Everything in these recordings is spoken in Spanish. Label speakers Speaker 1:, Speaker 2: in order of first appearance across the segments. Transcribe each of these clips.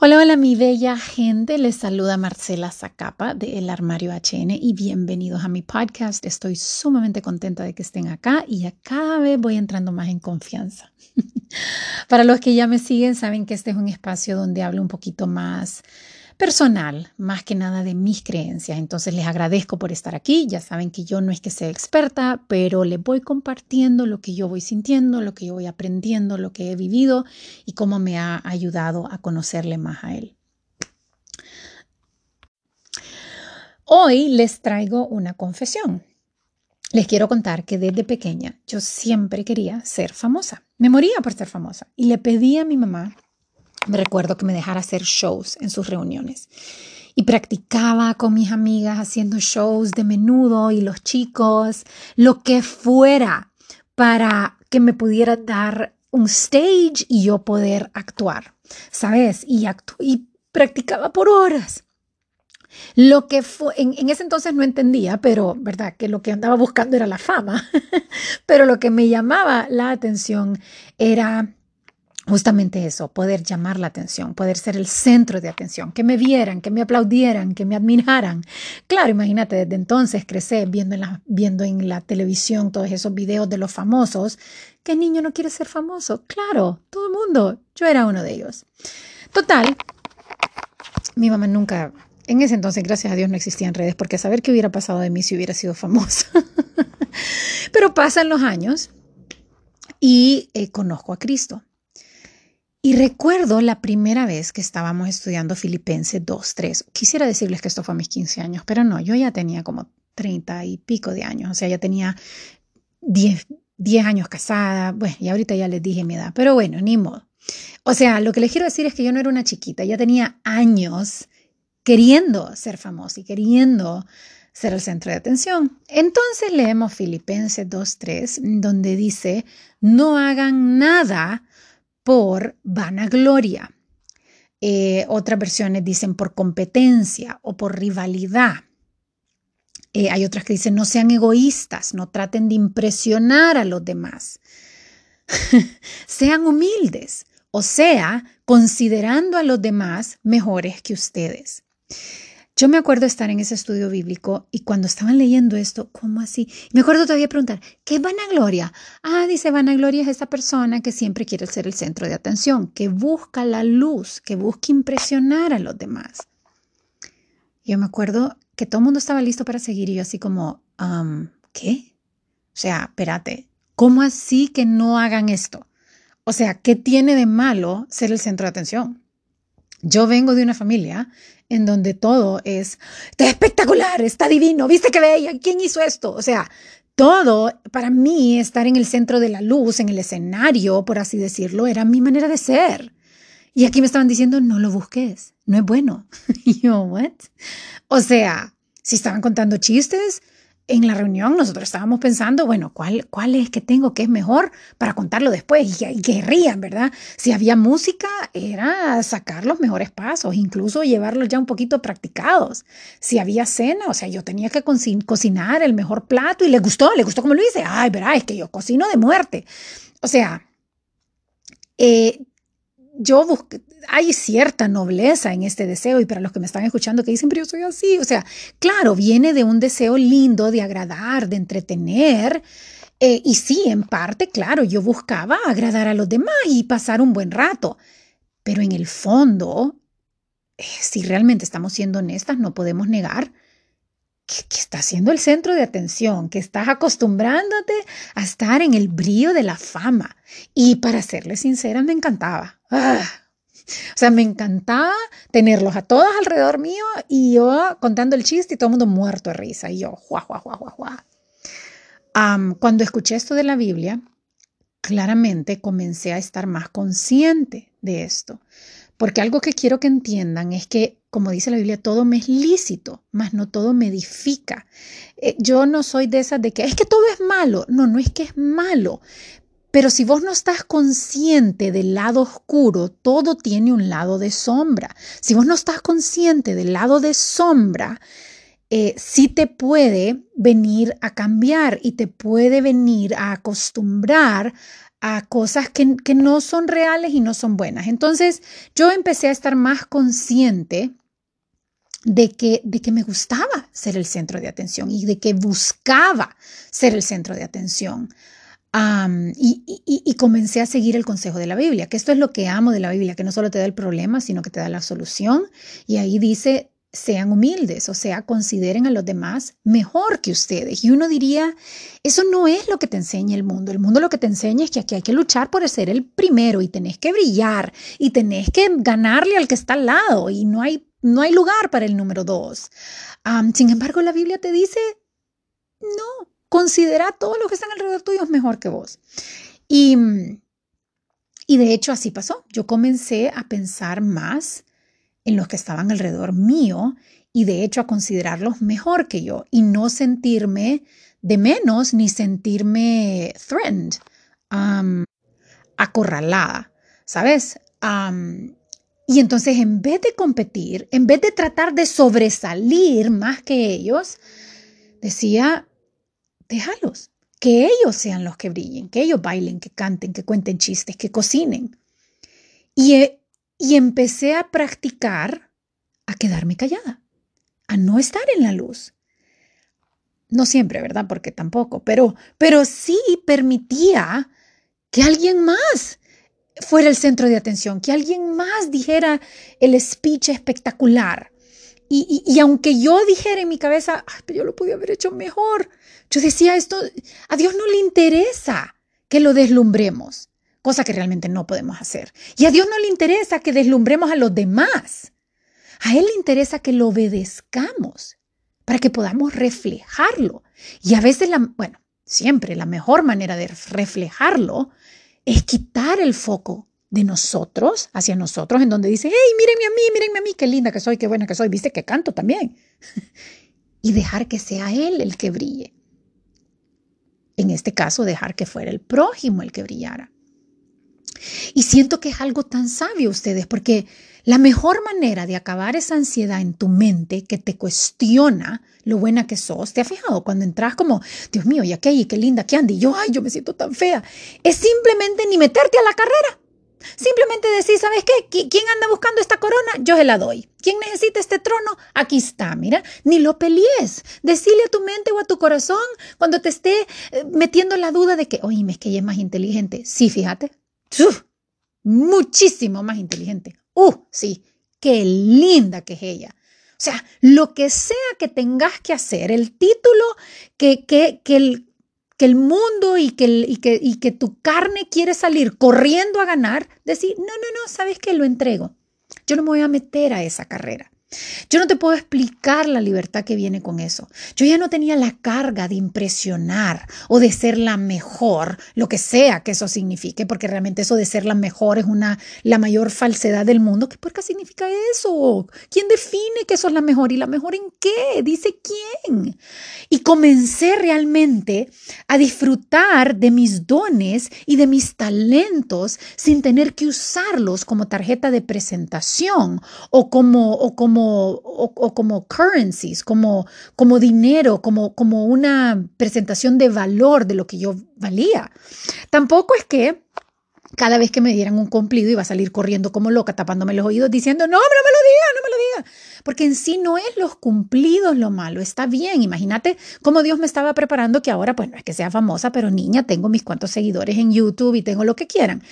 Speaker 1: Hola, hola mi bella gente, les saluda Marcela Zacapa de El Armario HN y bienvenidos a mi podcast. Estoy sumamente contenta de que estén acá y ya cada vez voy entrando más en confianza. Para los que ya me siguen, saben que este es un espacio donde hablo un poquito más personal, más que nada de mis creencias. Entonces les agradezco por estar aquí. Ya saben que yo no es que sea experta, pero les voy compartiendo lo que yo voy sintiendo, lo que yo voy aprendiendo, lo que he vivido y cómo me ha ayudado a conocerle más a él. Hoy les traigo una confesión. Les quiero contar que desde pequeña yo siempre quería ser famosa. Me moría por ser famosa y le pedí a mi mamá me recuerdo que me dejara hacer shows en sus reuniones. Y practicaba con mis amigas haciendo shows de menudo y los chicos, lo que fuera para que me pudiera dar un stage y yo poder actuar, ¿sabes? Y, y practicaba por horas. Lo que fue, en, ese entonces no entendía, pero verdad que lo que andaba buscando era la fama, pero lo que me llamaba la atención era justamente eso, poder llamar la atención, poder ser el centro de atención, que me vieran, que me aplaudieran, que me admiraran. Claro, imagínate, desde entonces crecí viendo en la, viendo en la televisión todos esos videos de los famosos. ¿Qué niño no quiere ser famoso? Claro, todo el mundo. Yo era uno de ellos. Total, mi mamá nunca, en ese entonces, gracias a Dios, no existían redes, porque saber qué hubiera pasado de mí si hubiera sido famosa. Pero pasan los años y eh, conozco a Cristo. Y recuerdo la primera vez que estábamos estudiando Filipenses 2.3. Quisiera decirles que esto fue a mis 15 años, pero no, yo ya tenía como 30 y pico de años, o sea, ya tenía 10, 10 años casada, bueno, y ahorita ya les dije mi edad, pero bueno, ni modo. O sea, lo que les quiero decir es que yo no era una chiquita, ya tenía años queriendo ser famosa y queriendo ser el centro de atención. Entonces leemos Filipenses 2.3, donde dice, no hagan nada por vanagloria. Eh, otras versiones dicen por competencia o por rivalidad. Eh, hay otras que dicen no sean egoístas, no traten de impresionar a los demás. sean humildes, o sea, considerando a los demás mejores que ustedes. Yo me acuerdo estar en ese estudio bíblico y cuando estaban leyendo esto, ¿cómo así? Me acuerdo todavía preguntar, ¿qué vanagloria? Ah, dice, vanagloria es esa persona que siempre quiere ser el centro de atención, que busca la luz, que busca impresionar a los demás. Yo me acuerdo que todo el mundo estaba listo para seguir y yo así como, ¿qué? O sea, espérate, ¿cómo así que no hagan esto? O sea, ¿qué tiene de malo ser el centro de atención? Yo vengo de una familia en donde todo es, está espectacular, está divino, viste qué bella, ¿quién hizo esto? O sea, todo, para mí, estar en el centro de la luz, en el escenario, por así decirlo, era mi manera de ser. Y aquí me estaban diciendo, no lo busques, no es bueno. yo, ¿what? O sea, si estaban contando chistes, en la reunión nosotros estábamos pensando, bueno, ¿cuál, cuál es que tengo que es mejor para contarlo después? Y, que rían, ¿verdad? Si había música, era sacar los mejores pasos, incluso llevarlos ya un poquito practicados. Si había cena, o sea, yo tenía que cocinar el mejor plato y le gustó, le gustó como lo hice. Ay, verá, es que yo cocino de muerte. O sea, eh, yo busqué, hay cierta nobleza en este deseo y para los que me están escuchando que dicen, pero yo soy así, o sea, claro, viene de un deseo lindo de agradar, de entretener. Eh, y sí, en parte, claro, yo buscaba agradar a los demás y pasar un buen rato, pero en el fondo, eh, si realmente estamos siendo honestas, no podemos negar que, que estás siendo el centro de atención, que estás acostumbrándote a estar en el brillo de la fama. Y para serle sincera, me encantaba. Ah, o sea, me encantaba tenerlos a todos alrededor mío y yo contando el chiste y todo el mundo muerto de risa. Y yo, juá, juá, juá, juá, juá. cuando escuché esto de la Biblia, claramente comencé a estar más consciente de esto. Porque algo que quiero que entiendan es que, como dice la Biblia, todo me es lícito, mas no todo me edifica. Eh, yo no soy de esas de que es que todo es malo. No, no es que es malo, pero si vos no estás consciente del lado oscuro, todo tiene un lado de sombra. Si vos no estás consciente del lado de sombra, eh, sí te puede venir a cambiar y te puede venir a acostumbrar a cosas que, que no son reales y no son buenas. Entonces yo empecé a estar más consciente de que, de que me gustaba ser el centro de atención y de que buscaba ser el centro de atención. Y, comencé a seguir el consejo de la Biblia, que esto es lo que amo de la Biblia, que no solo te da el problema, sino que te da la solución. Y ahí dice, sean humildes, o sea, consideren a los demás mejor que ustedes. Y uno diría, eso no es lo que te enseña el mundo. El mundo lo que te enseña es que aquí hay que luchar por ser el primero y tenés que brillar y tenés que ganarle al que está al lado y no hay, no hay lugar para el número dos. sin embargo, la Biblia te dice, no, considera a todos los que están alrededor tuyo mejor que vos. Y, y de hecho así pasó. Yo comencé a pensar más en los que estaban alrededor mío y de hecho a considerarlos mejor que yo y no sentirme de menos ni sentirme threatened, um, acorralada, ¿sabes? Um, y entonces en vez de competir, en vez de tratar de sobresalir más que ellos, decía, déjalos, que ellos sean los que brillen, que ellos bailen, que canten, que cuenten chistes, que cocinen. Y y empecé a practicar a quedarme callada, a no estar en la luz. No siempre, ¿verdad? Porque tampoco, pero, pero sí permitía que alguien más fuera el centro de atención, que alguien más dijera el speech espectacular. Y, y, aunque yo dijera en mi cabeza, Ay, yo lo podía haber hecho mejor, yo decía esto, a Dios no le interesa que lo deslumbremos cosa que realmente no podemos hacer. Y a Dios no le interesa que deslumbremos a los demás. A Él le interesa que lo obedezcamos para que podamos reflejarlo. Y a veces, la, bueno, siempre la mejor manera de reflejarlo es quitar el foco de nosotros hacia nosotros, en donde dice, hey, mírenme a mí, mírenme a mí, qué linda que soy, qué buena que soy, viste que canto también. y dejar que sea Él el que brille. En este caso, dejar que fuera el prójimo el que brillara. Y siento que es algo tan sabio ustedes, porque la mejor manera de acabar esa ansiedad en tu mente que te cuestiona lo buena que sos, ¿te has fijado? Cuando entras como, Dios mío, y aquella, y qué linda que anda, y yo, ay, yo me siento tan fea, es simplemente ni meterte a la carrera. Simplemente decir, ¿sabes qué? ¿Quién anda buscando esta corona? Yo se la doy. ¿Quién necesita este trono? Aquí está, mira. Ni lo pelees. Decile a tu mente o a tu corazón cuando te esté eh, metiendo la duda de que, oye, es que ella es más inteligente. Sí, fíjate, muchísimo más inteligente. ¡Uh! Sí, qué linda que es ella. O sea, lo que sea que tengas que hacer, el título que, que, que, el, que el mundo y que, y, que, y que tu carne quiere salir corriendo a ganar, decir, no, no, no, sabes que lo entrego. Yo no me voy a meter a esa carrera. Yo no te puedo explicar la libertad que viene con eso. Yo ya no tenía la carga de impresionar o de ser la mejor, lo que sea que eso signifique, porque realmente eso de ser la mejor es una la mayor falsedad del mundo. ¿Qué qué significa eso? ¿Quién define que eso es la mejor y la mejor en qué? Dice quién. Y comencé realmente a disfrutar de mis dones y de mis talentos sin tener que usarlos como tarjeta de presentación o como o como o, como currencies, como, como dinero, como, como una presentación de valor de lo que yo valía. Tampoco es que cada vez que me dieran un cumplido iba a salir corriendo como loca, tapándome los oídos, diciendo, no, no me lo diga, no me lo diga. Porque en sí no es los cumplidos lo malo, está bien. Imagínate cómo Dios me estaba preparando que ahora, pues no es que sea famosa, pero niña, tengo mis cuantos seguidores en YouTube y tengo lo que quieran.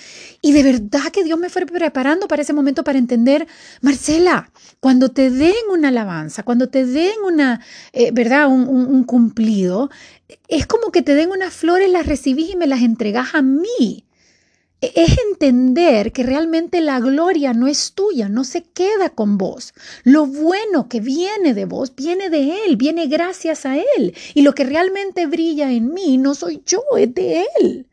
Speaker 1: Y de verdad que Dios me fue preparando para ese momento para entender, Marcela, cuando te den una alabanza, cuando te den una, eh, ¿verdad? Un, un cumplido, es como que te den unas flores, las recibís y me las entregas a mí. E-, es entender que realmente la gloria no es tuya, no se queda con vos. Lo bueno que viene de vos viene de Él, viene gracias a Él. Y lo que realmente brilla en mí no soy yo, es de Él.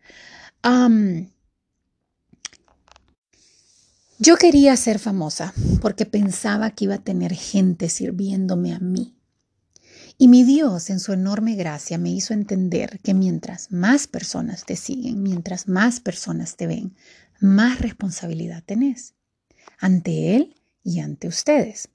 Speaker 1: yo quería ser famosa porque pensaba que iba a tener gente sirviéndome a mí. Y mi Dios, en su enorme gracia, me hizo entender que mientras más personas te siguen, mientras más personas te ven, más responsabilidad tenés ante Él y ante ustedes.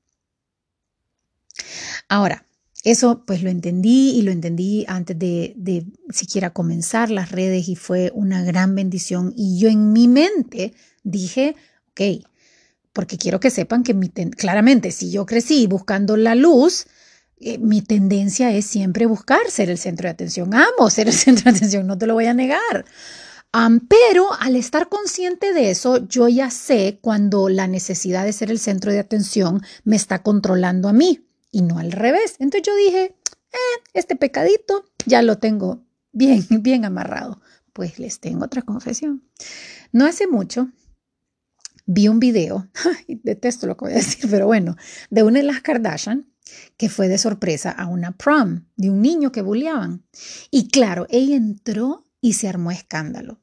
Speaker 1: Ahora, Eso pues lo entendí y lo entendí antes de, de siquiera comenzar las redes y fue una gran bendición. Y yo en mi mente dije, ok, porque quiero que sepan que mi claramente si yo crecí buscando la luz, eh, mi tendencia es siempre buscar ser el centro de atención. Amo ser el centro de atención, no te lo voy a negar. pero al estar consciente de eso, yo ya sé cuando la necesidad de ser el centro de atención me está controlando a mí y no al revés. Entonces yo dije, eh, este pecadito ya lo tengo bien, bien amarrado. Pues les tengo otra confesión. No hace mucho vi un video, detesto lo que voy a decir, pero bueno, de una de las Kardashian que fue de sorpresa a una prom de un niño que bulleaban. Y claro, ella entró y se armó escándalo.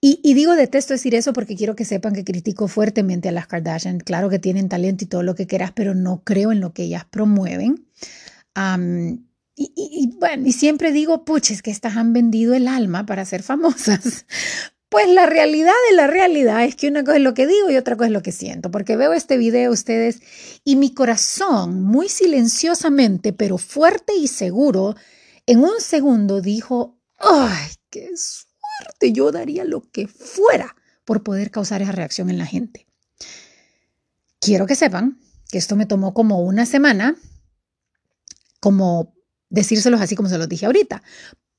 Speaker 1: Y, y, digo detesto decir eso porque quiero que sepan que critico fuertemente a las Kardashian. Claro que tienen talento y todo lo que quieras, pero no creo en lo que ellas promueven. y, y, bueno, y siempre digo, puches, que estas han vendido el alma para ser famosas. Pues la realidad de la realidad es que una cosa es lo que digo y otra cosa es lo que siento, porque veo este video ustedes y mi corazón muy silenciosamente, pero fuerte y seguro, en un segundo dijo, ¡ay, qué suerte! Yo daría lo que fuera por poder causar esa reacción en la gente. Quiero que sepan que esto me tomó como una semana, como decírselos así como se los dije ahorita,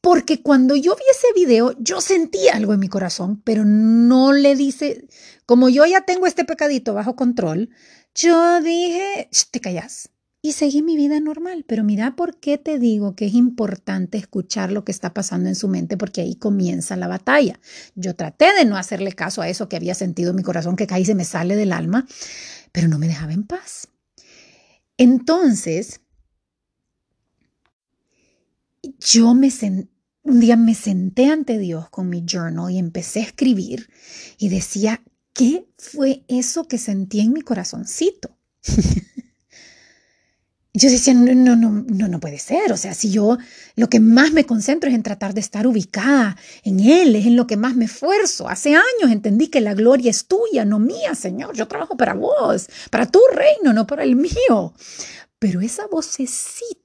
Speaker 1: porque cuando yo vi ese video, yo sentí algo en mi corazón, pero no le dice, como yo ya tengo este pecadito bajo control, yo dije, te callas. Y seguí mi vida normal. Pero mira por qué te digo que es importante escuchar lo que está pasando en su mente, porque ahí comienza la batalla. Yo traté de no hacerle caso a eso que había sentido en mi corazón, que caí se me sale del alma, pero no me dejaba en paz. Entonces, yo me sentí un día me senté ante Dios con mi journal y empecé a escribir y decía, ¿qué fue eso que sentí en mi corazoncito? yo decía, no, no, no, no, no puede ser. O sea, si yo lo que más me concentro es en tratar de estar ubicada en Él, es en lo que más me esfuerzo. Hace años entendí que la gloria es tuya, no mía, Señor. Yo trabajo para vos, para tu reino, no para el mío. Pero esa vocecita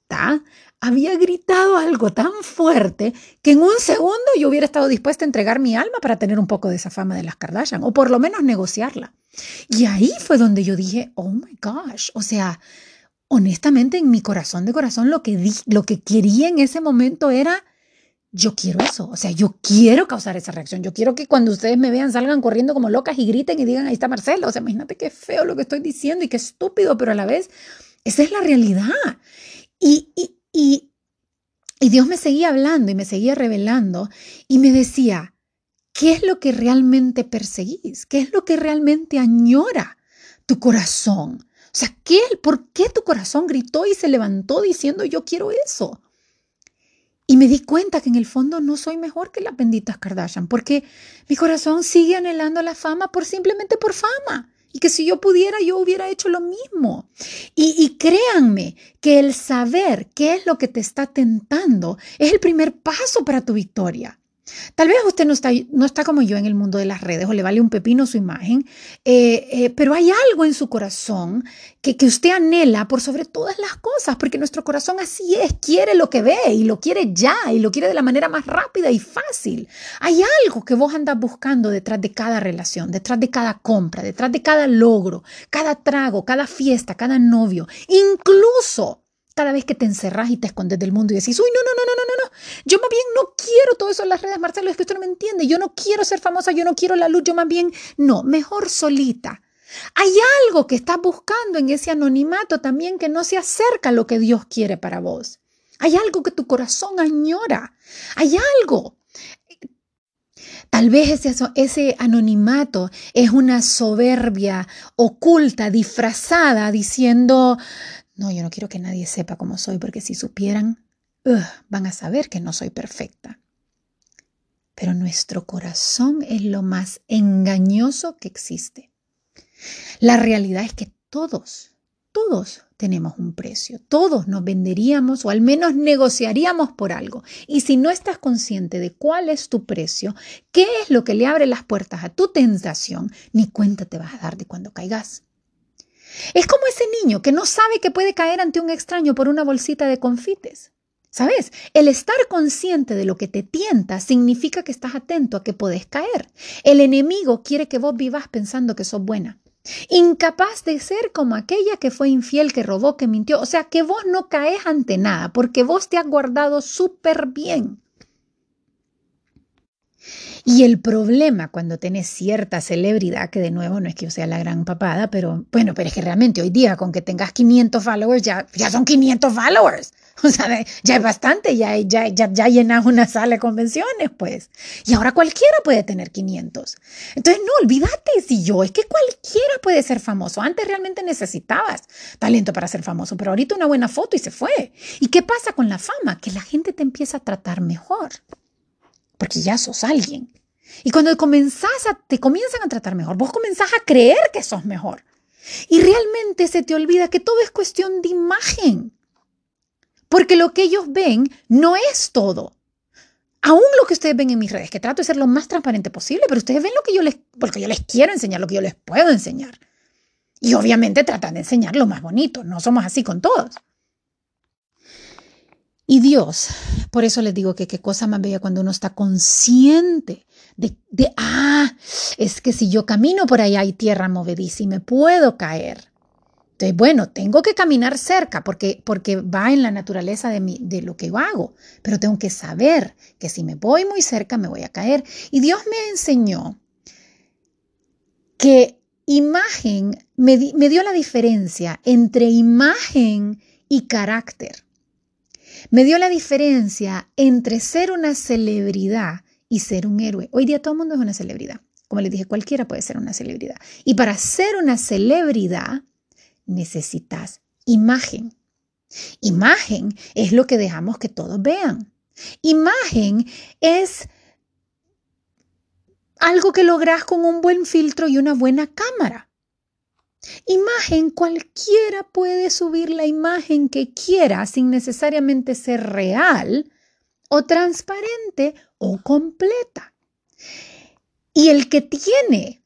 Speaker 1: había gritado algo tan fuerte que en un segundo yo hubiera estado dispuesta a entregar mi alma para tener un poco de esa fama de las Kardashian, o por lo menos negociarla. Y ahí fue donde yo dije, oh my gosh, o sea, honestamente en mi corazón de corazón lo que, lo que quería en ese momento era, yo quiero eso, o sea, yo quiero causar esa reacción, yo quiero que cuando ustedes me vean salgan corriendo como locas y griten y digan, ahí está Marcelo, o sea, imagínate qué feo lo que estoy diciendo y qué estúpido, pero a la vez, esa es la realidad. Y, y, y, Dios me seguía hablando y me seguía revelando y me decía, ¿qué es lo que realmente perseguís? ¿Qué es lo que realmente añora tu corazón? O sea, ¿qué, ¿por qué tu corazón gritó y se levantó diciendo yo quiero eso? Y me di cuenta que en el fondo no soy mejor que las benditas Kardashian, porque mi corazón sigue anhelando la fama por simplemente por fama. Y que si yo pudiera, yo hubiera hecho lo mismo. Y, y, créanme que el saber qué es lo que te está tentando es el primer paso para tu victoria. Tal vez usted no está, no está como yo en el mundo de las redes o le vale un pepino su imagen, eh, eh, pero hay algo en su corazón que, que usted anhela por sobre todas las cosas, porque nuestro corazón así es, quiere lo que ve y lo quiere ya y lo quiere de la manera más rápida y fácil. Hay algo que vos andas buscando detrás de cada relación, detrás de cada compra, detrás de cada logro, cada trago, cada fiesta, cada novio, incluso cada vez que te encerras y te escondes del mundo y decís, uy, no, no, no, no, no, no, yo más bien no quiero todo eso en las redes, Marcelo, es que usted no me entiende, yo no quiero ser famosa, yo no quiero la luz, yo más bien, no, mejor solita. Hay algo que estás buscando en ese anonimato también que no se acerca a lo que Dios quiere para vos. Hay algo que tu corazón añora. Hay algo. Tal vez ese, ese, anonimato es una soberbia oculta, disfrazada, diciendo, no, yo no quiero que nadie sepa cómo soy, porque si supieran, van a saber que no soy perfecta. Pero nuestro corazón es lo más engañoso que existe. La realidad es que todos, todos tenemos un precio. Todos nos venderíamos o al menos negociaríamos por algo. Y si no estás consciente de cuál es tu precio, qué es lo que le abre las puertas a tu tentación, ni cuenta te vas a dar de cuando caigas. Es como ese niño que no sabe que puede caer ante un extraño por una bolsita de confites. ¿Sabes? El estar consciente de lo que te tienta significa que estás atento a que puedes caer. El enemigo quiere que vos vivas pensando que sos buena. Incapaz de ser como aquella que fue infiel, que robó, que mintió. O sea, que vos no caes ante nada porque vos te has guardado súper bien. Y el problema cuando tenés cierta celebridad, que de nuevo no es que yo sea la gran papada, pero bueno, pero es que realmente hoy día con que tengas 500 followers, ya, ya son 500 followers. O sea, ya es bastante, ya, ya, ya, ya llenas una sala de convenciones, pues. Y ahora cualquiera puede tener 500. Entonces, no, olvídate, si yo, es que cualquiera puede ser famoso. Antes realmente necesitabas talento para ser famoso, pero ahorita una buena foto y se fue. ¿Y qué pasa con la fama? Que la gente te empieza a tratar mejor porque ya sos alguien. Y cuando comenzás a, te comienzan a tratar mejor, vos comenzás a creer que sos mejor. Y realmente se te olvida que todo es cuestión de imagen. Porque lo que ellos ven no es todo. Aún lo que ustedes ven en mis redes, que trato de ser lo más transparente posible, pero ustedes ven lo que yo les, porque yo les quiero enseñar, lo que yo les puedo enseñar. Y obviamente tratan de enseñar lo más bonito. No somos así con todos. Y Dios, por eso les digo que qué cosa más bella cuando uno está consciente de, de, ah, es que si yo camino por ahí hay tierra movediza y me puedo caer. Entonces, bueno, tengo que caminar cerca porque, porque va en la naturaleza de, mi, de lo que yo hago, pero tengo que saber que si me voy muy cerca me voy a caer. Y Dios me enseñó que imagen, me, me dio la diferencia entre imagen y carácter me dio la diferencia entre ser una celebridad y ser un héroe. Hoy día todo el mundo es una celebridad. Como les dije, cualquiera puede ser una celebridad. Y para ser una celebridad necesitas imagen. Imagen es lo que dejamos que todos vean. Imagen es algo que logras con un buen filtro y una buena cámara. Imagen, cualquiera puede subir la imagen que quiera sin necesariamente ser real o transparente o completa. Y el que tiene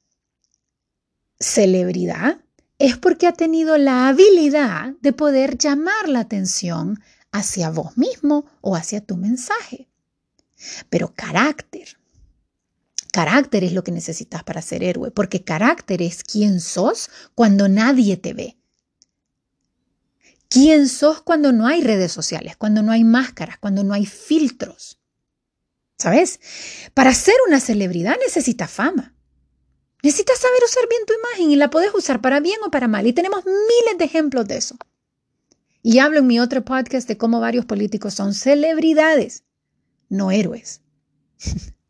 Speaker 1: celebridad es porque ha tenido la habilidad de poder llamar la atención hacia vos mismo o hacia tu mensaje. Pero carácter, Carácter es lo que necesitas para ser héroe, porque carácter es quién sos cuando nadie te ve. ¿Quién sos cuando no hay redes sociales, cuando no hay máscaras, cuando no hay filtros? ¿Sabes? Para ser una celebridad necesitas fama. Necesitas saber usar bien tu imagen y la puedes usar para bien o para mal. Y tenemos miles de ejemplos de eso. Y hablo en mi otro podcast de cómo varios políticos son celebridades, no héroes.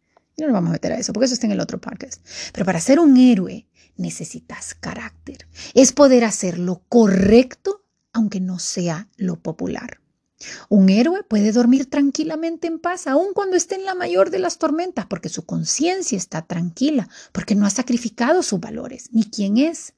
Speaker 1: No nos vamos a meter a eso, porque eso está en el otro podcast. Pero para ser un héroe necesitas carácter. Es poder hacer lo correcto, aunque no sea lo popular. Un héroe puede dormir tranquilamente en paz, aun cuando esté en la mayor de las tormentas, porque su conciencia está tranquila, porque no ha sacrificado sus valores, ni quién es.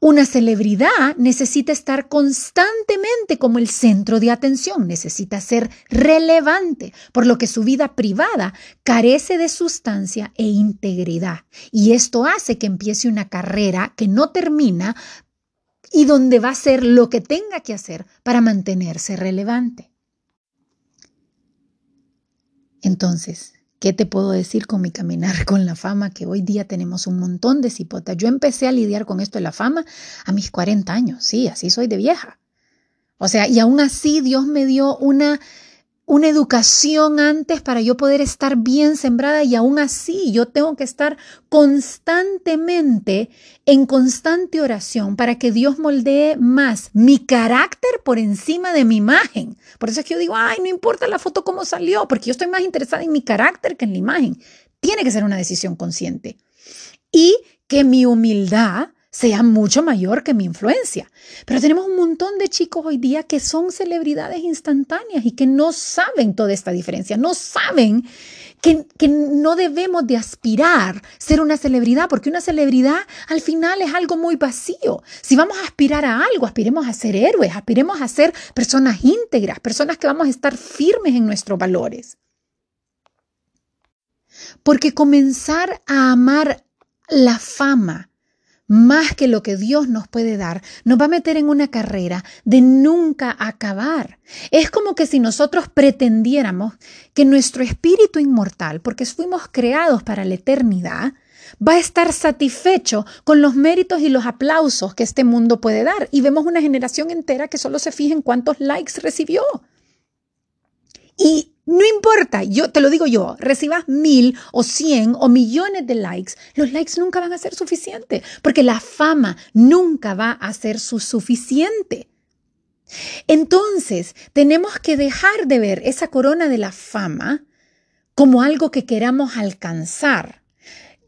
Speaker 1: Una celebridad necesita estar constantemente como el centro de atención, necesita ser relevante, por lo que su vida privada carece de sustancia e integridad. Y esto hace que empiece una carrera que no termina y donde va a hacer lo que tenga que hacer para mantenerse relevante. Entonces, ¿Qué te puedo decir con mi caminar con la fama? Que hoy día tenemos un montón de cipotas. Yo empecé a lidiar con esto de la fama a mis 40 años. Sí, así soy de vieja. O sea, y aún así Dios me dio una una educación antes para yo poder estar bien sembrada y aún así yo tengo que estar constantemente en constante oración para que Dios moldee más mi carácter por encima de mi imagen. Por eso es que yo digo, ay, no importa la foto cómo salió, porque yo estoy más interesada en mi carácter que en la imagen. Tiene que ser una decisión consciente. Y que mi humildad sea mucho mayor que mi influencia. Pero tenemos un montón de chicos hoy día que son celebridades instantáneas y que no saben toda esta diferencia, no saben que, que, no debemos de aspirar ser una celebridad, porque una celebridad al final es algo muy vacío. Si vamos a aspirar a algo, aspiremos a ser héroes, aspiremos a ser personas íntegras, personas que vamos a estar firmes en nuestros valores. Porque comenzar a amar la fama, más que lo que Dios nos puede dar, nos va a meter en una carrera de nunca acabar. Es como que si nosotros pretendiéramos que nuestro espíritu inmortal, porque fuimos creados para la eternidad, va a estar satisfecho con los méritos y los aplausos que este mundo puede dar. Y vemos una generación entera que solo se fija en cuántos likes recibió. Y no importa, yo te lo digo yo, recibas mil o cien o millones de likes, los likes nunca van a ser suficientes, porque la fama nunca va a ser su suficiente. Entonces, tenemos que dejar de ver esa corona de la fama como algo que queramos alcanzar.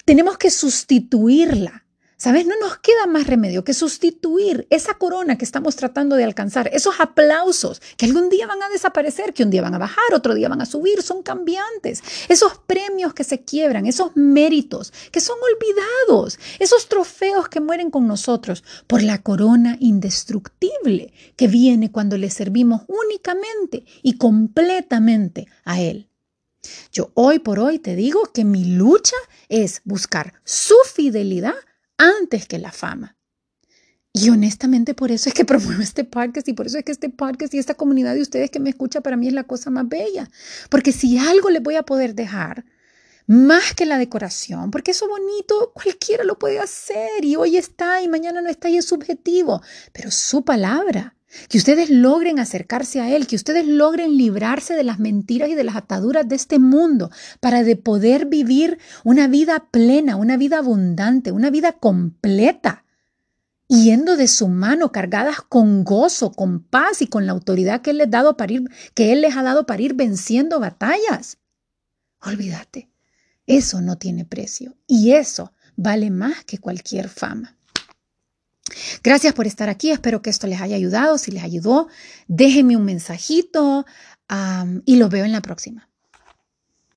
Speaker 1: Tenemos que sustituirla ¿Sabes? No nos queda más remedio que sustituir esa corona que estamos tratando de alcanzar, esos aplausos que algún día van a desaparecer, que un día van a bajar, otro día van a subir, son cambiantes. Esos premios que se quiebran, esos méritos que son olvidados, esos trofeos que mueren con nosotros por la corona indestructible que viene cuando le servimos únicamente y completamente a Él. Yo hoy por hoy te digo que mi lucha es buscar su fidelidad antes que la fama. Y honestamente por eso es que promuevo este podcast y por eso es que este podcast y esta comunidad de ustedes que me escucha para mí es la cosa más bella. Porque si algo les voy a poder dejar, más que la decoración, porque eso bonito cualquiera lo puede hacer y hoy está y mañana no está y es subjetivo, pero su palabra, que ustedes logren acercarse a Él, que ustedes logren librarse de las mentiras y de las ataduras de este mundo para de poder vivir una vida plena, una vida abundante, una vida completa, yendo de su mano, cargadas con gozo, con paz y con la autoridad que Él les, dado para ir, que Él les ha dado para ir venciendo batallas. Olvídate, eso no tiene precio y eso vale más que cualquier fama. Gracias por estar aquí. Espero que esto les haya ayudado. Si les ayudó, déjenme un mensajito y los veo en la próxima.